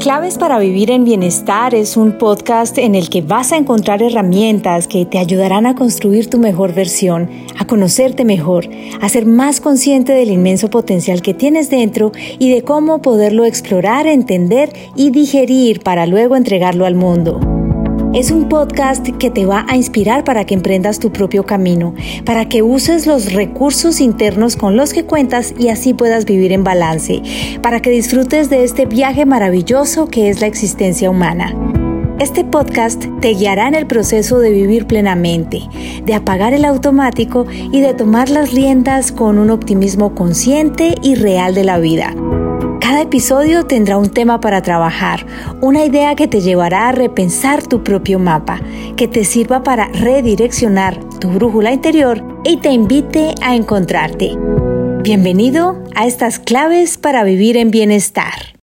Claves para vivir en bienestar es un podcast en el que vas a encontrar herramientas que te ayudarán a construir tu mejor versión, a conocerte mejor, a ser más consciente del inmenso potencial que tienes dentro y de cómo poderlo explorar, entender y digerir para luego entregarlo al mundo. Es un podcast que te va a inspirar para que emprendas tu propio camino, para que uses los recursos internos con los que cuentas y así puedas vivir en balance, para que disfrutes de este viaje maravilloso que es la existencia humana. Este podcast te guiará en el proceso de vivir plenamente, de apagar el automático y de tomar las riendas con un optimismo consciente y real de la vida. Cada episodio tendrá un tema para trabajar, una idea que te llevará a repensar tu propio mapa, que te sirva para redireccionar tu brújula interior y te invite a encontrarte. Bienvenido a estas claves para vivir en bienestar.